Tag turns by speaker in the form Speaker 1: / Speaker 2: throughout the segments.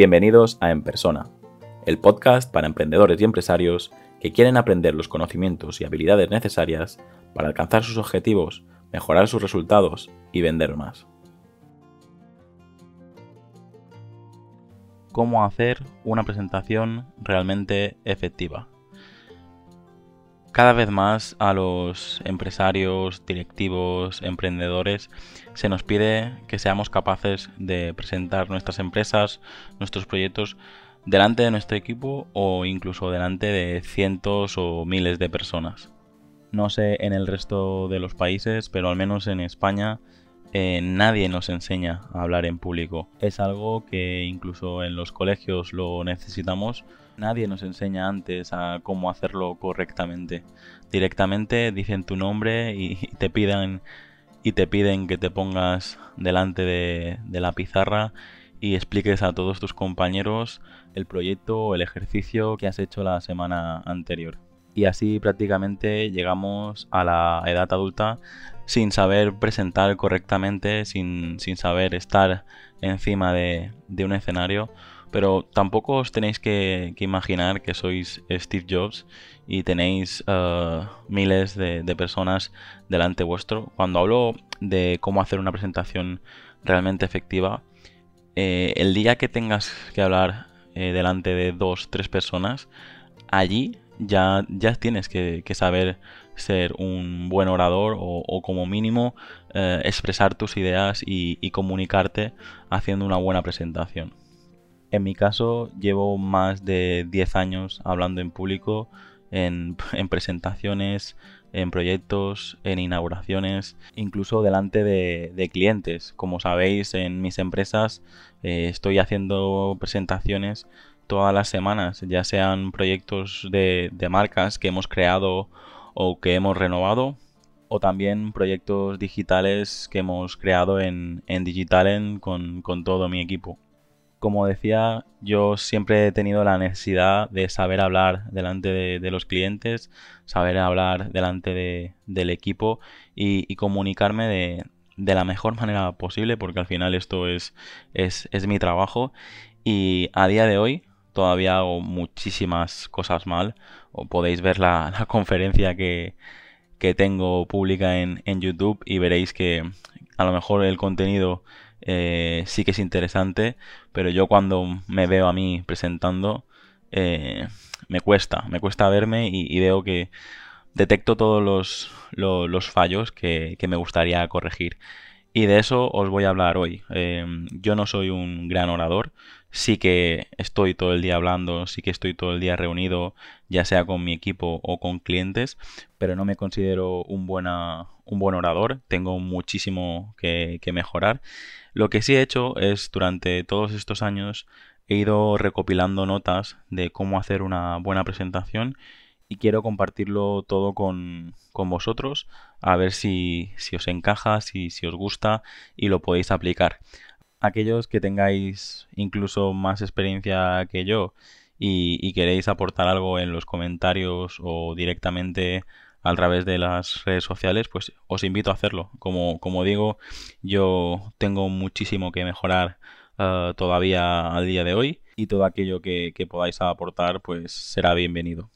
Speaker 1: Bienvenidos a En Persona, el podcast para emprendedores y empresarios que quieren aprender los conocimientos y habilidades necesarias para alcanzar sus objetivos, mejorar sus resultados y vender más. Cómo hacer una presentación realmente efectiva. Cada vez más a los empresarios, directivos, emprendedores se nos pide que seamos capaces de presentar nuestras empresas, nuestros proyectos delante de nuestro equipo o incluso delante de cientos o miles de personas. No sé en el resto de los países, pero al menos en España eh, nadie nos enseña a hablar en público. Es algo que incluso en los colegios lo necesitamos. Nadie nos enseña antes a cómo hacerlo correctamente. Directamente dicen tu nombre y te y te piden que te pongas delante de, la pizarra y expliques a todos tus compañeros el proyecto o el ejercicio que has hecho la semana anterior. Y así prácticamente llegamos a la edad adulta sin saber presentar correctamente, sin, saber estar encima de, un escenario. Pero tampoco os tenéis que, imaginar que sois Steve Jobs y tenéis uh, miles de, personas delante vuestro. Cuando hablo de cómo hacer una presentación realmente efectiva, eh, el día que tengas que hablar eh, delante de dos, tres personas, allí ya, ya tienes que, saber ser un buen orador o, como mínimo eh, expresar tus ideas y, comunicarte haciendo una buena presentación. En mi caso llevo más de 10 años hablando en público, en, presentaciones, en proyectos, en inauguraciones, incluso delante de, clientes. Como sabéis, en mis empresas eh, estoy haciendo presentaciones todas las semanas, ya sean proyectos de, marcas que hemos creado o que hemos renovado, o también proyectos digitales que hemos creado en, en Digitalen con, todo mi equipo. Como decía, yo siempre he tenido la necesidad de saber hablar delante de, los clientes, saber hablar delante del equipo y, comunicarme de, la mejor manera posible, porque al final esto es, es, es mi trabajo. Y a día de hoy, todavía hago muchísimas cosas mal. O podéis ver la, conferencia que, tengo pública en, YouTube y veréis que a lo mejor el contenido eh, sí que es interesante, pero yo cuando me veo a mí presentando eh, me cuesta, me cuesta verme y, veo que detecto todos los, los, fallos que, me gustaría corregir. Y de eso os voy a hablar hoy. Eh, yo no soy un gran orador, sí que estoy todo el día hablando, sí que estoy todo el día reunido, ya sea con mi equipo o con clientes, pero no me considero un, buena, un buen orador, tengo muchísimo que, que mejorar. Lo que sí he hecho es durante todos estos años he ido recopilando notas de cómo hacer una buena presentación y quiero compartirlo todo con, con vosotros a ver si, si os encaja, si, si os gusta y lo podéis aplicar. Aquellos que tengáis incluso más experiencia que yo y, queréis aportar algo en los comentarios o directamente a través de las redes sociales, pues os invito a hacerlo. Como, como digo, yo tengo muchísimo que mejorar eh, todavía al día de hoy y todo aquello que, que podáis aportar pues será bienvenido.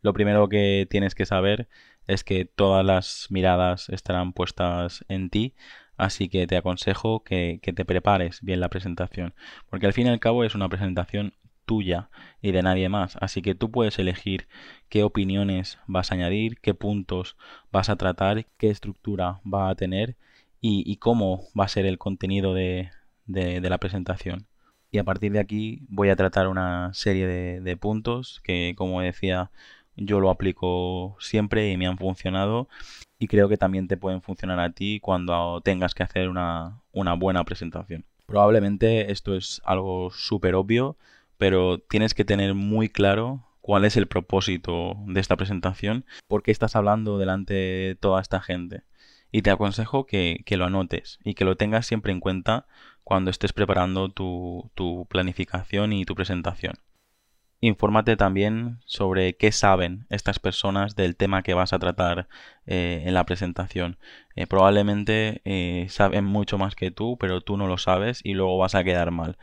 Speaker 1: Lo primero que tienes que saber es que todas las miradas estarán puestas en ti Así que te aconsejo que, te prepares bien la presentación, porque al fin y al cabo es una presentación tuya y de nadie más. Así que tú puedes elegir qué opiniones vas a añadir, qué puntos vas a tratar, qué estructura va a tener y, cómo va a ser el contenido de, la presentación. Y a partir de aquí voy a tratar una serie de, de puntos que, como decía, yo lo aplico siempre y me han funcionado y creo que también te pueden funcionar a ti cuando tengas que hacer una, buena presentación. Probablemente esto es algo súper obvio, pero tienes que tener muy claro cuál es el propósito de esta presentación, por qué estás hablando delante de toda esta gente. Y te aconsejo que, lo anotes y que lo tengas siempre en cuenta cuando estés preparando tu planificación y tu presentación. Infórmate también sobre qué saben estas personas del tema que vas a tratar eh, en la presentación. Eh, probablemente eh, saben mucho más que tú, pero tú no lo sabes y luego vas a quedar mal.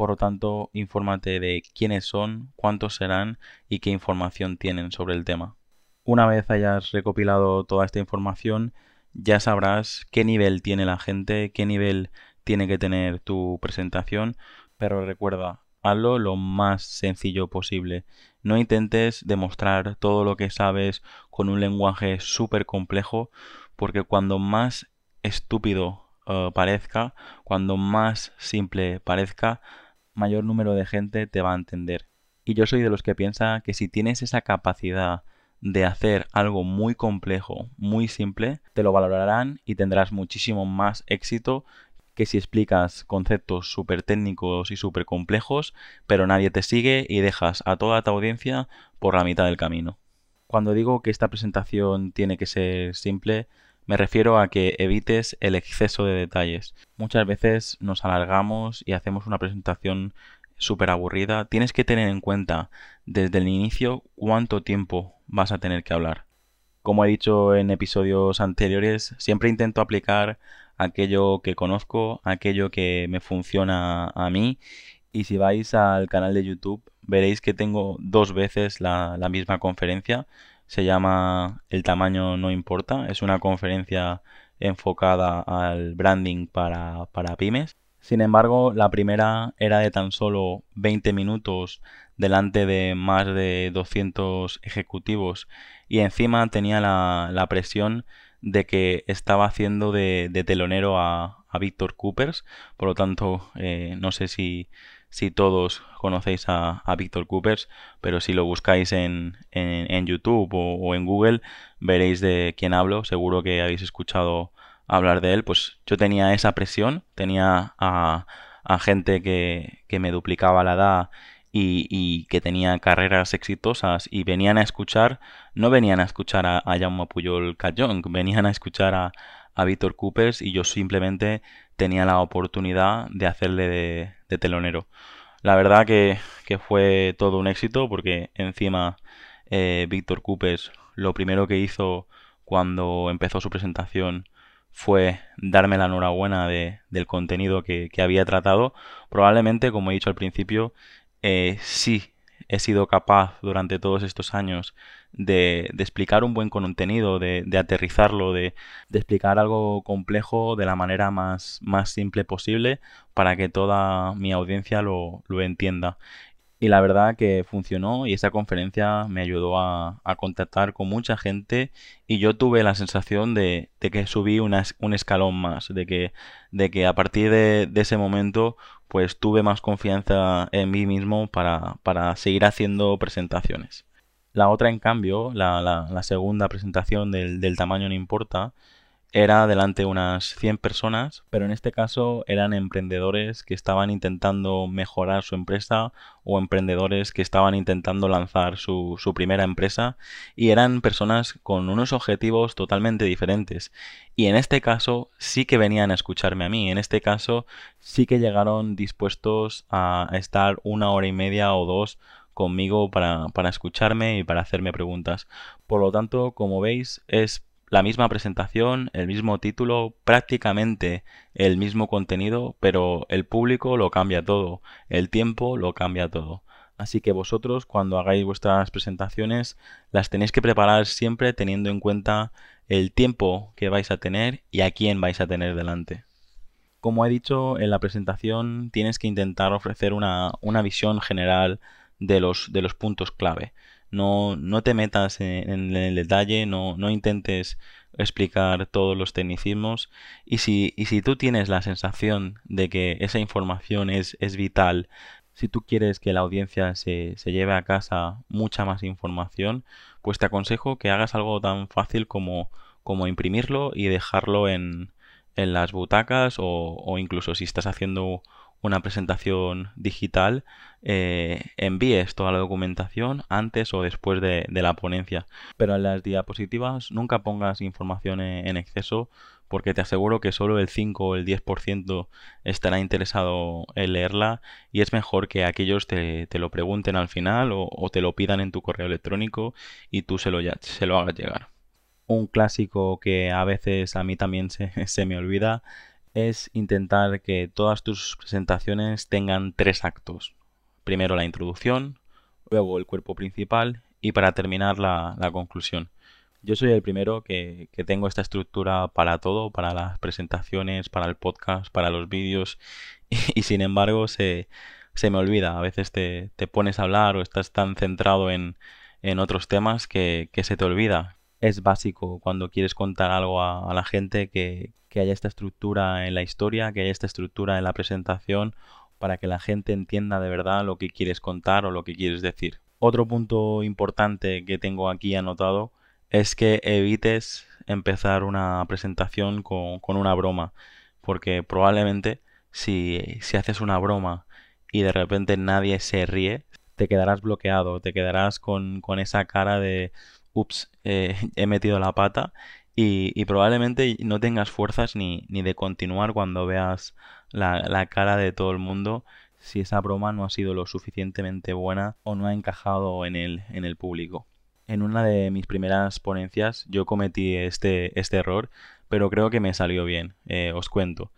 Speaker 1: Por lo tanto, infórmate de quiénes son, cuántos serán y qué información tienen sobre el tema. Una vez hayas recopilado toda esta información, ya sabrás qué nivel tiene la gente, qué nivel tiene que tener tu presentación, pero recuerda, hazlo lo más sencillo posible. No intentes demostrar todo lo que sabes con un lenguaje súper complejo, porque cuando más estúpido eh, parezca, cuando más simple parezca, mayor número de gente te va a entender. Y yo soy de los que piensa que si tienes esa capacidad de hacer algo muy complejo, muy simple, te lo valorarán y tendrás muchísimo más éxito que si explicas conceptos súper técnicos y súper complejos, pero nadie te sigue y dejas a toda tu audiencia por la mitad del camino. Cuando digo que esta presentación tiene que ser simple, me refiero a que evites el exceso de detalles. Muchas veces nos alargamos y hacemos una presentación súper aburrida. Tienes que tener en cuenta desde el inicio cuánto tiempo vas a tener que hablar. Como he dicho en episodios anteriores, siempre intento aplicar aquello que conozco, aquello que me funciona a mí. Y si vais al canal de YouTube, veréis que tengo dos veces la, misma conferencia. Se llama El tamaño no importa. Es una conferencia enfocada al branding para, para pymes. Sin embargo, la primera era de tan solo 20 minutos delante de más de 200 ejecutivos y encima tenía la presión de que estaba haciendo de, telonero a, a Víctor Coopers. Por lo tanto, eh, no sé si, si todos conocéis a, Víctor Coopers, pero si lo buscáis en, en, YouTube o, en Google, veréis de quién hablo. Seguro que habéis escuchado hablar de él. Pues yo tenía esa presión, tenía a, a gente que, que me duplicaba la edad y, que tenía carreras exitosas y venían a escuchar, no venían a escuchar a, a Jaume Puyol venían a escuchar a, a Víctor Coopers y yo simplemente tenía la oportunidad de hacerle de, telonero. La verdad que, fue todo un éxito porque encima eh, Víctor Coopers lo primero que hizo cuando empezó su presentación fue darme la enhorabuena de, del contenido que, que, había tratado. Probablemente, como he dicho al principio, eh, sí he sido capaz durante todos estos años de, explicar un buen contenido, de, aterrizarlo, de, explicar algo complejo de la manera más, simple posible para que toda mi audiencia lo, lo entienda. Y la verdad que funcionó y esa conferencia me ayudó a, contactar con mucha gente y yo tuve la sensación de, que subí un escalón más, de que, de que a partir de, ese momento pues tuve más confianza en mí mismo para, seguir haciendo presentaciones. La otra, en cambio, la, segunda presentación del, tamaño no importa, era delante de unas 100 personas, pero en este caso eran emprendedores que estaban intentando mejorar su empresa o emprendedores que estaban intentando lanzar su, primera empresa y eran personas con unos objetivos totalmente diferentes. Y en este caso sí que venían a escucharme a mí, en este caso sí que llegaron dispuestos a estar una hora y media o dos conmigo para, para escucharme y para hacerme preguntas. Por lo tanto, como veis, es la misma presentación, el mismo título, prácticamente el mismo contenido, pero el público lo cambia todo, el tiempo lo cambia todo. Así que vosotros cuando hagáis vuestras presentaciones las tenéis que preparar siempre teniendo en cuenta el tiempo que vais a tener y a quién vais a tener delante. Como he dicho, en la presentación tienes que intentar ofrecer una, visión general de los, de los puntos clave. No, no te metas en, el detalle, no, no, intentes explicar todos los tecnicismos. Y si, y si tú tienes la sensación de que esa información es, es vital, si tú quieres que la audiencia se, se, lleve a casa mucha más información, pues te aconsejo que hagas algo tan fácil como, como imprimirlo y dejarlo en, en las butacas o, o incluso si estás haciendo una presentación digital, eh, envíes toda la documentación antes o después de, la ponencia. Pero en las diapositivas nunca pongas información en, exceso porque te aseguro que solo el 5 o el 10% estará interesado en leerla y es mejor que aquellos te, lo pregunten al final o, te lo pidan en tu correo electrónico y tú se lo, ya, se lo hagas llegar. Un clásico que a veces a mí también se, se me olvida es intentar que todas tus presentaciones tengan tres actos. Primero la introducción, luego el cuerpo principal y para terminar la, conclusión. Yo soy el primero que, tengo esta estructura para todo, para las presentaciones, para el podcast, para los vídeos y, sin embargo se, me olvida. A veces te, pones a hablar o estás tan centrado en, otros temas que, se te olvida. Es básico cuando quieres contar algo a, la gente que, que haya esta estructura en la historia, que haya esta estructura en la presentación para que la gente entienda de verdad lo que quieres contar o lo que quieres decir. Otro punto importante que tengo aquí anotado es que evites empezar una presentación con, una broma, porque probablemente si, si haces una broma y de repente nadie se ríe, te quedarás bloqueado, te quedarás con, esa cara de, ups, eh, he metido la pata y, probablemente no tengas fuerzas ni, ni de continuar cuando veas la, la, cara de todo el mundo si esa broma no ha sido lo suficientemente buena o no ha encajado en el, en el público. En una de mis primeras ponencias yo cometí este, este error, pero creo que me salió bien, eh, os cuento.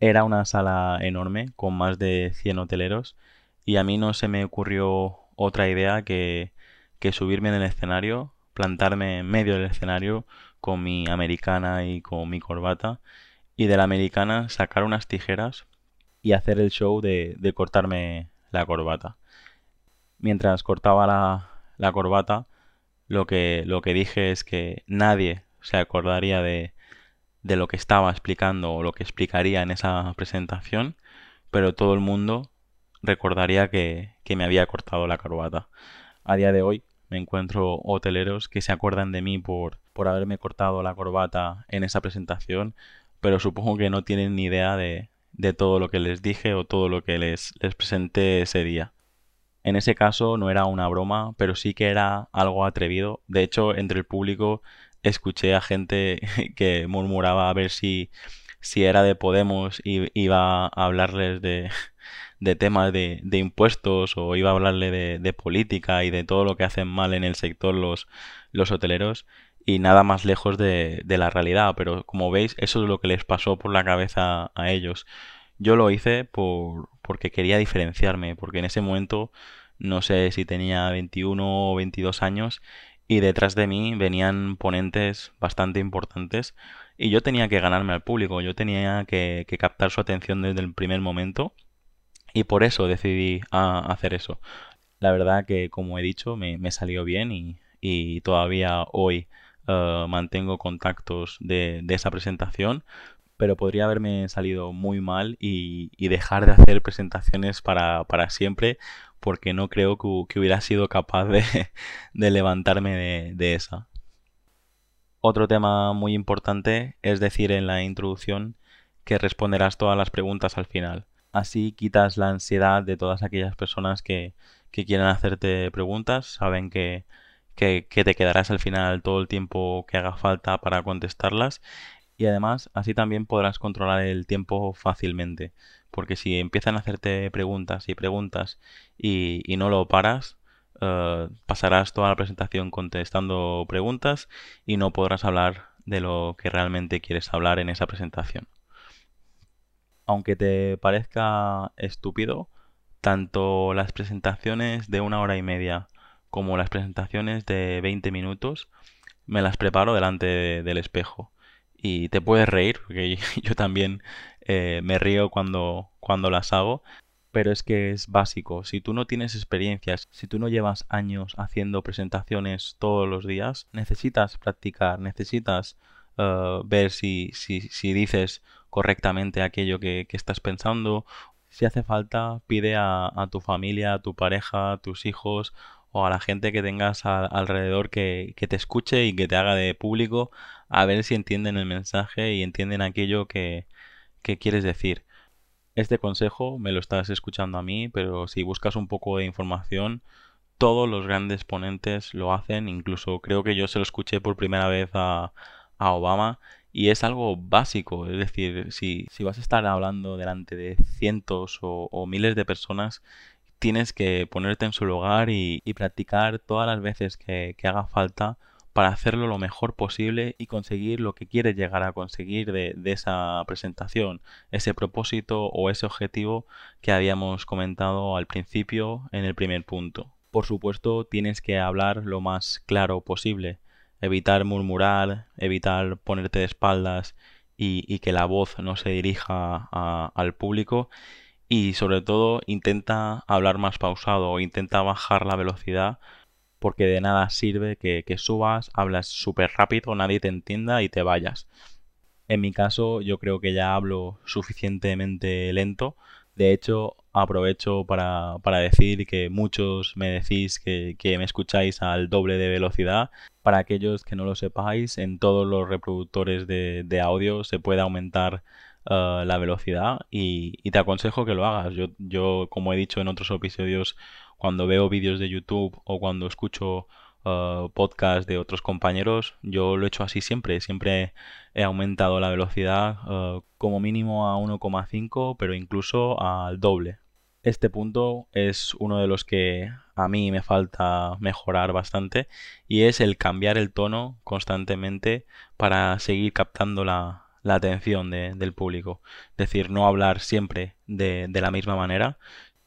Speaker 1: Era una sala enorme con más de 100 hoteleros y a mí no se me ocurrió otra idea que, que subirme en el escenario, plantarme en medio del escenario con mi americana y con mi corbata y de la americana sacar unas tijeras y hacer el show de, cortarme la corbata. Mientras cortaba la, corbata, lo que, lo que dije es que nadie se acordaría de, de lo que estaba explicando o lo que explicaría en esa presentación, pero todo el mundo recordaría que, que, me había cortado la corbata. A día de hoy me encuentro hoteleros que se acuerdan de mí por, por haberme cortado la corbata en esa presentación, pero supongo que no tienen ni idea de, de todo lo que les dije o todo lo que les, les presenté ese día. En ese caso no era una broma, pero sí que era algo atrevido. De hecho, entre el público escuché a gente que murmuraba a ver si, si era de Podemos y iba a hablarles de, de temas de, de, impuestos o iba a hablarle de, de, política y de todo lo que hacen mal en el sector los, los hoteleros y nada más lejos de, de, la realidad. Pero como veis, eso es lo que les pasó por la cabeza a ellos. Yo lo hice por, porque quería diferenciarme, porque en ese momento no sé si tenía 21 o 22 años y detrás de mí venían ponentes bastante importantes y yo tenía que ganarme al público, yo tenía que, que captar su atención desde el primer momento y por eso decidí a, hacer eso. La verdad que como he dicho me, salió bien y, todavía hoy eh, mantengo contactos de, esa presentación, pero podría haberme salido muy mal y, dejar de hacer presentaciones para, siempre porque no creo que, hubiera sido capaz de, levantarme de, esa. Otro tema muy importante es decir en la introducción que responderás todas las preguntas al final. Así quitas la ansiedad de todas aquellas personas que, que quieren hacerte preguntas, saben que que, te quedarás al final todo el tiempo que haga falta para contestarlas y además así también podrás controlar el tiempo fácilmente porque si empiezan a hacerte preguntas y preguntas y, no lo paras eh, pasarás toda la presentación contestando preguntas y no podrás hablar de lo que realmente quieres hablar en esa presentación aunque te parezca estúpido tanto las presentaciones de una hora y media como las presentaciones de 20 minutos, me las preparo delante del espejo. Y te puedes reír, porque yo también eh, me río cuando, cuando las hago, pero es que es básico. Si tú no tienes experiencias, si tú no llevas años haciendo presentaciones todos los días, necesitas practicar, necesitas eh, ver si, si, si, dices correctamente aquello que, estás pensando. Si hace falta, pide a, a tu familia, a tu pareja, a tus hijos o a la gente que tengas alrededor que, te escuche y que te haga de público a ver si entienden el mensaje y entienden aquello que, que quieres decir. Este consejo me lo estás escuchando a mí, pero si buscas un poco de información, todos los grandes ponentes lo hacen, incluso creo que yo se lo escuché por primera vez a, a Obama y es algo básico, es decir, si, si vas a estar hablando delante de cientos o, miles de personas, tienes que ponerte en su lugar y, practicar todas las veces que, haga falta para hacerlo lo mejor posible y conseguir lo que quieres llegar a conseguir de, esa presentación, ese propósito o ese objetivo que habíamos comentado al principio en el primer punto. Por supuesto, tienes que hablar lo más claro posible, evitar murmurar, evitar ponerte de espaldas y, que la voz no se dirija al público y sobre todo intenta hablar más pausado o intenta bajar la velocidad porque de nada sirve que, que subas, hablas súper rápido, nadie te entienda y te vayas. En mi caso yo creo que ya hablo suficientemente lento. De hecho, aprovecho para, para decir que muchos me decís que, que, me escucháis al doble de velocidad. Para aquellos que no lo sepáis, en todos los reproductores de, de audio se puede aumentar uh, la velocidad y, te aconsejo que lo hagas. Yo, yo, como he dicho en otros episodios, cuando veo vídeos de YouTube o cuando escucho uh, podcast de otros compañeros, yo lo he hecho así siempre. Siempre he aumentado la velocidad uh, como mínimo a 1,5, pero incluso al doble. Este punto es uno de los que a mí me falta mejorar bastante y es el cambiar el tono constantemente para seguir captando la, atención de, del público. Es decir, no hablar siempre de, la misma manera.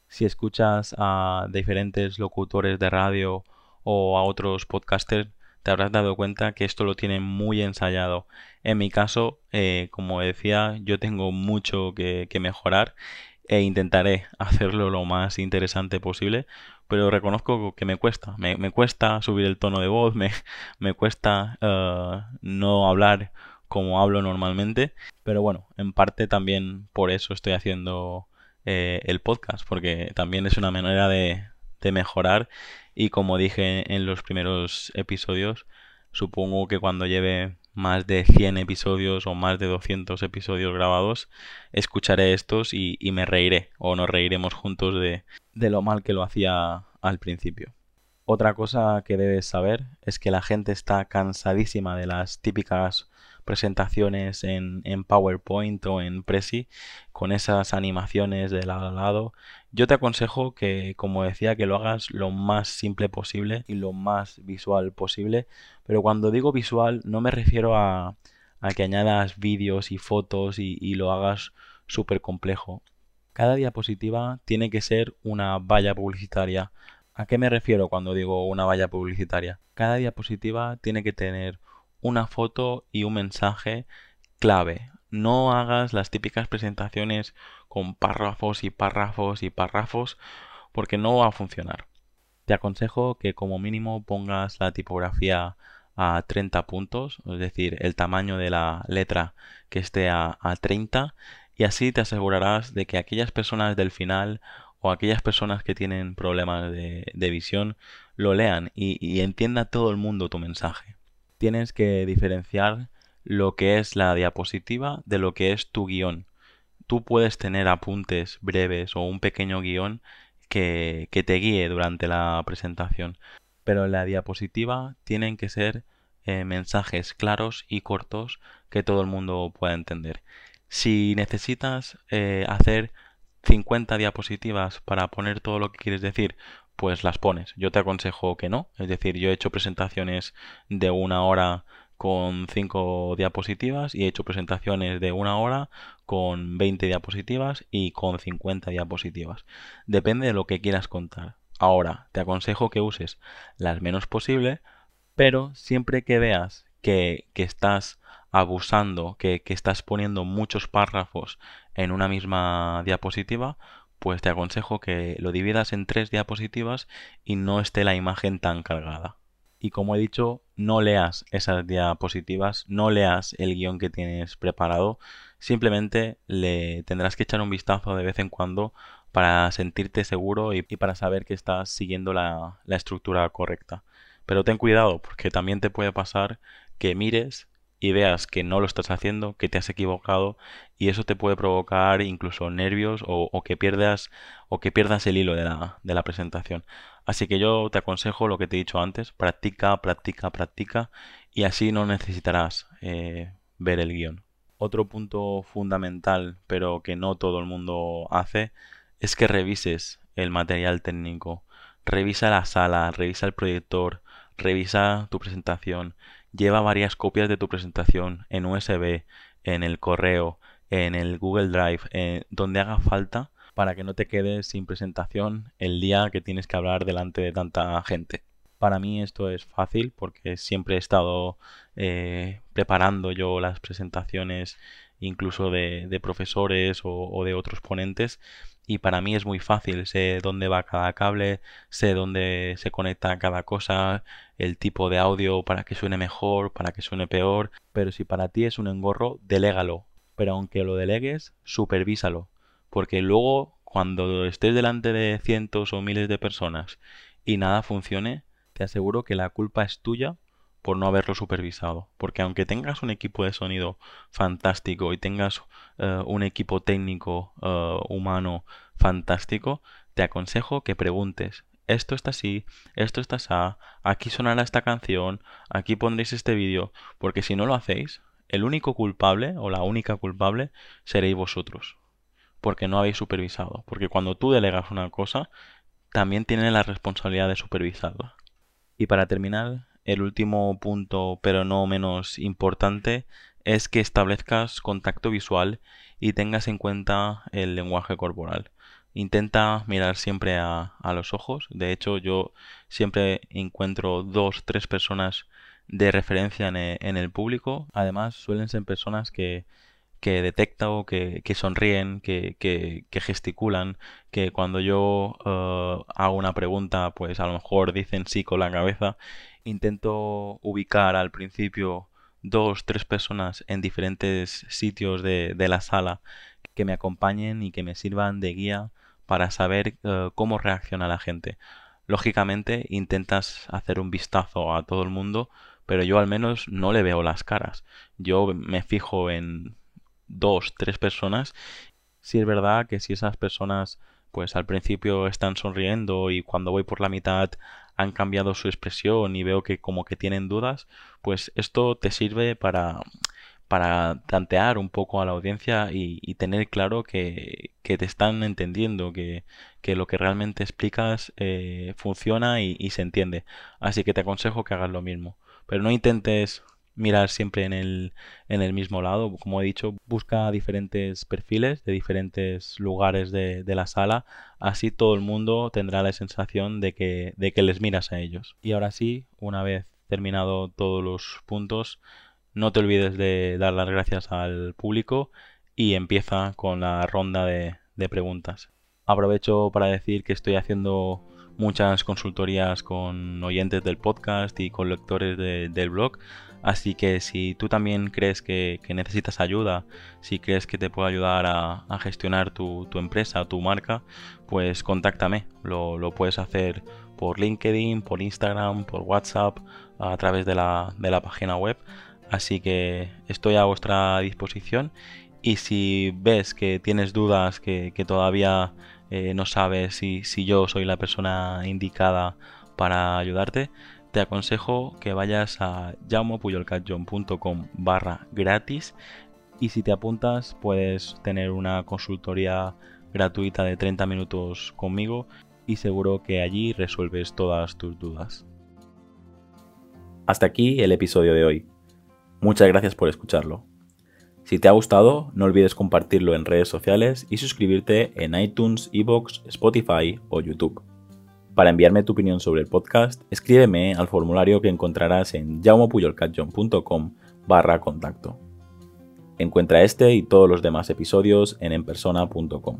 Speaker 1: Si escuchas a diferentes locutores de radio o a otros podcasters, te habrás dado cuenta que esto lo tienen muy ensayado. En mi caso, eh, como decía, yo tengo mucho que, mejorar e intentaré hacerlo lo más interesante posible, pero reconozco que me cuesta, me, cuesta subir el tono de voz, me, me cuesta uh, no hablar como hablo normalmente, pero bueno, en parte también por eso estoy haciendo eh, el podcast, porque también es una manera de, de mejorar. Y como dije en los primeros episodios, supongo que cuando lleve más de 100 episodios o más de 200 episodios grabados, escucharé estos y, y me reiré o nos reiremos juntos de, de lo mal que lo hacía al principio. Otra cosa que debes saber es que la gente está cansadísima de las típicas presentaciones en, PowerPoint o en Prezi con esas animaciones de lado a lado. Yo te aconsejo que, como decía, que lo hagas lo más simple posible y lo más visual posible. Pero cuando digo visual no me refiero a, a que añadas vídeos y fotos y, y lo hagas súper complejo. Cada diapositiva tiene que ser una valla publicitaria. ¿A qué me refiero cuando digo una valla publicitaria? Cada diapositiva tiene que tener una foto y un mensaje clave. No hagas las típicas presentaciones con párrafos y párrafos y párrafos porque no va a funcionar. Te aconsejo que como mínimo pongas la tipografía a 30 puntos, es decir, el tamaño de la letra que esté a, a 30 y así te asegurarás de que aquellas personas del final o aquellas personas que tienen problemas de, visión lo lean y entienda todo el mundo tu mensaje tienes que diferenciar lo que es la diapositiva de lo que es tu guion. Tú puedes tener apuntes breves o un pequeño guion que, te guíe durante la presentación, pero la diapositiva tienen que ser eh, mensajes claros y cortos que todo el mundo pueda entender. Si necesitas eh, hacer 50 diapositivas para poner todo lo que quieres decir, pues las pones. Yo te aconsejo que no. Es decir, yo he hecho presentaciones de una hora con 5 diapositivas y he hecho presentaciones de una hora con 20 diapositivas y con 50 diapositivas. Depende de lo que quieras contar. Ahora, te aconsejo que uses las menos posible, pero siempre que veas que, que estás abusando, que, que estás poniendo muchos párrafos en una misma diapositiva, pues te aconsejo que lo dividas en tres diapositivas y no esté la imagen tan cargada. Y como he dicho, no leas esas diapositivas, no leas el guion que tienes preparado, simplemente le tendrás que echar un vistazo de vez en cuando para sentirte seguro y, para saber que estás siguiendo la, la estructura correcta. Pero ten cuidado porque también te puede pasar que mires y veas que no lo estás haciendo, que te has equivocado y eso te puede provocar incluso nervios o, que pierdas o que el hilo de la, de la presentación. Así que yo te aconsejo lo que te he dicho antes, practica, practica, practica y así no necesitarás eh, ver el guion. Otro punto fundamental, pero que no todo el mundo hace, es que revises el material técnico. Revisa la sala, revisa el proyector, revisa tu presentación, lleva varias copias de tu presentación en USB, en el correo, en el Google Drive, en donde haga falta para que no te quedes sin presentación el día que tienes que hablar delante de tanta gente. Para mí esto es fácil porque siempre he estado eh, preparando yo las presentaciones incluso de, profesores o, de otros ponentes y para mí es muy fácil, sé dónde va cada cable, sé dónde se conecta cada cosa, el tipo de audio para que suene mejor, para que suene peor, pero si para ti es un engorro, delégalo, pero aunque lo delegues, supervísalo, porque luego cuando estés delante de cientos o miles de personas y nada funcione, te aseguro que la culpa es tuya por no haberlo supervisado. Porque aunque tengas un equipo de sonido fantástico y tengas eh, un equipo técnico eh, humano fantástico, te aconsejo que preguntes. Esto está así, esto está así, aquí sonará esta canción, aquí pondréis este vídeo, porque si no lo hacéis, el único culpable o la única culpable seréis vosotros, porque no habéis supervisado, porque cuando tú delegas una cosa, también tienes la responsabilidad de supervisarla. Y para terminar, el último punto, pero no menos importante, es que establezcas contacto visual y tengas en cuenta el lenguaje corporal. Intenta mirar siempre a, los ojos. De hecho, yo siempre encuentro dos, tres personas de referencia en e, el público. Además, suelen ser personas que, que detecto que, que sonríen, que, que, gesticulan, que cuando yo eh, hago una pregunta, pues a lo mejor dicen sí con la cabeza. Intento ubicar al principio dos, tres personas en diferentes sitios de, de la sala que me acompañen y que me sirvan de guía para saber eh, cómo reacciona la gente. Lógicamente intentas hacer un vistazo a todo el mundo, pero yo al menos no le veo las caras. Yo me fijo en dos, tres personas, si es verdad que si esas personas pues al principio están sonriendo y cuando voy por la mitad han cambiado su expresión y veo que como que tienen dudas, pues esto te sirve para, para tantear un poco a la audiencia y, tener claro que, que, te están entendiendo, que, que, lo que realmente explicas eh, funciona y, y se entiende. Así que te aconsejo que hagas lo mismo. Pero no intentes mirar siempre en el, en el mismo lado. Como he dicho, busca diferentes perfiles de diferentes lugares de, de, la sala. Así todo el mundo tendrá la sensación de que, de que les miras a ellos. Y ahora sí, una vez terminado todos los puntos, no te olvides de dar las gracias al público y empieza con la ronda de, de preguntas. Aprovecho para decir que estoy haciendo muchas consultorías con oyentes del podcast y con lectores del blog. Así que si tú también crees que, necesitas ayuda, si crees que te puedo ayudar a, gestionar tu, empresa, tu marca, pues contáctame. Lo, puedes hacer por LinkedIn, por Instagram, por WhatsApp, a través de la, página web. Así que estoy a vuestra disposición y si ves que tienes dudas, que, todavía eh, no sabes si, si yo soy la persona indicada para ayudarte, te aconsejo que vayas a jaumopuyolcatjohn.com barra gratis y si te apuntas puedes tener una consultoría gratuita de 30 minutos conmigo y seguro que allí resuelves todas tus dudas. Hasta aquí el episodio de hoy. Muchas gracias por escucharlo. Si te ha gustado, no olvides compartirlo en redes sociales y suscribirte en iTunes, Evox, Spotify o YouTube. Para enviarme tu opinión sobre el podcast, escríbeme al formulario que encontrarás en jaumopuyolcatjohn.com barra contacto. Encuentra este y todos los demás episodios en enpersona.com.